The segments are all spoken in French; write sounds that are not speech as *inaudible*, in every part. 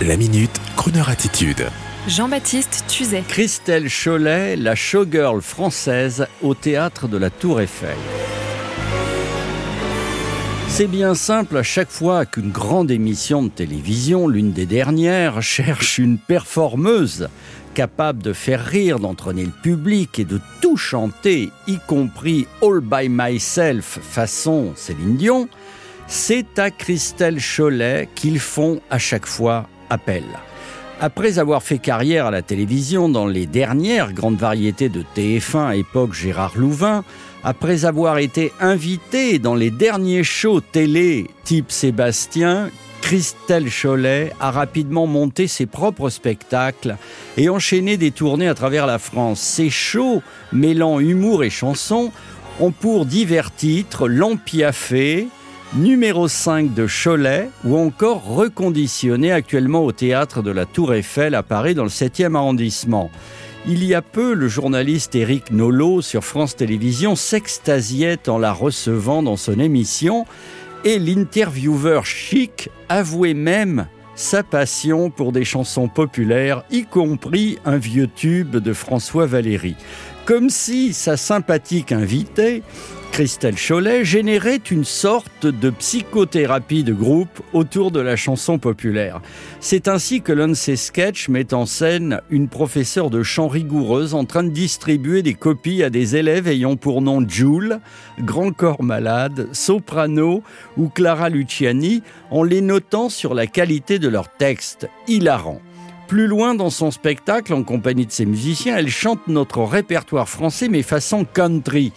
La minute, Kroneur attitude. Jean-Baptiste Tuzet. Christelle Cholet, la showgirl française au théâtre de la Tour Eiffel. C'est bien simple, à chaque fois qu'une grande émission de télévision, l'une des dernières, *laughs* cherche une performeuse capable de faire rire, d'entraîner le public et de tout chanter, y compris All by Myself façon Céline Dion, c'est à Christelle Cholet qu'ils font à chaque fois appel. Après avoir fait carrière à la télévision dans les dernières grandes variétés de TF1 à époque Gérard Louvain, après avoir été invité dans les derniers shows télé type Sébastien, Christelle Cholet a rapidement monté ses propres spectacles et enchaîné des tournées à travers la France. Ces shows, mêlant humour et chansons, ont pour divers titres L'Empiaffé, numéro 5 de Cholet ou encore reconditionné actuellement au théâtre de la Tour Eiffel à Paris dans le 7e arrondissement. Il y a peu, le journaliste Éric Nolot sur France Télévisions s'extasiait en la recevant dans son émission et l'intervieweur chic avouait même sa passion pour des chansons populaires, y compris un vieux tube de François Valéry. Comme si sa sympathique invitée Christelle Cholet générait une sorte de psychothérapie de groupe autour de la chanson populaire. C'est ainsi que l'un de ses sketchs met en scène une professeure de chant rigoureuse en train de distribuer des copies à des élèves ayant pour nom Jules, Grand Corps Malade, Soprano ou Clara Luciani en les notant sur la qualité de leur texte. Hilarant. Plus loin dans son spectacle, en compagnie de ses musiciens, elle chante notre répertoire français mais façon country.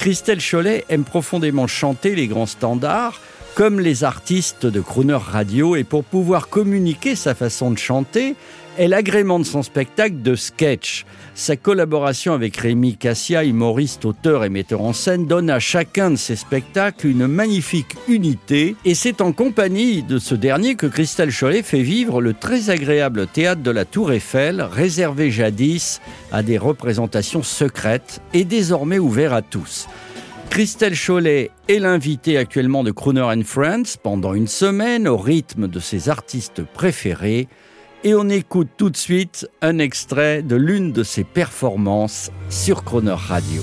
Christelle Cholet aime profondément chanter les grands standards, comme les artistes de Crooner Radio, et pour pouvoir communiquer sa façon de chanter, elle agrémente son spectacle de sketch. Sa collaboration avec Rémi Cassia, humoriste, auteur et metteur en scène, donne à chacun de ses spectacles une magnifique unité. Et c'est en compagnie de ce dernier que Christelle Cholet fait vivre le très agréable théâtre de la Tour Eiffel, réservé jadis à des représentations secrètes et désormais ouvert à tous. Christelle Cholet est l'invitée actuellement de Crooner and Friends pendant une semaine au rythme de ses artistes préférés et on écoute tout de suite un extrait de l'une de ses performances sur Croner Radio.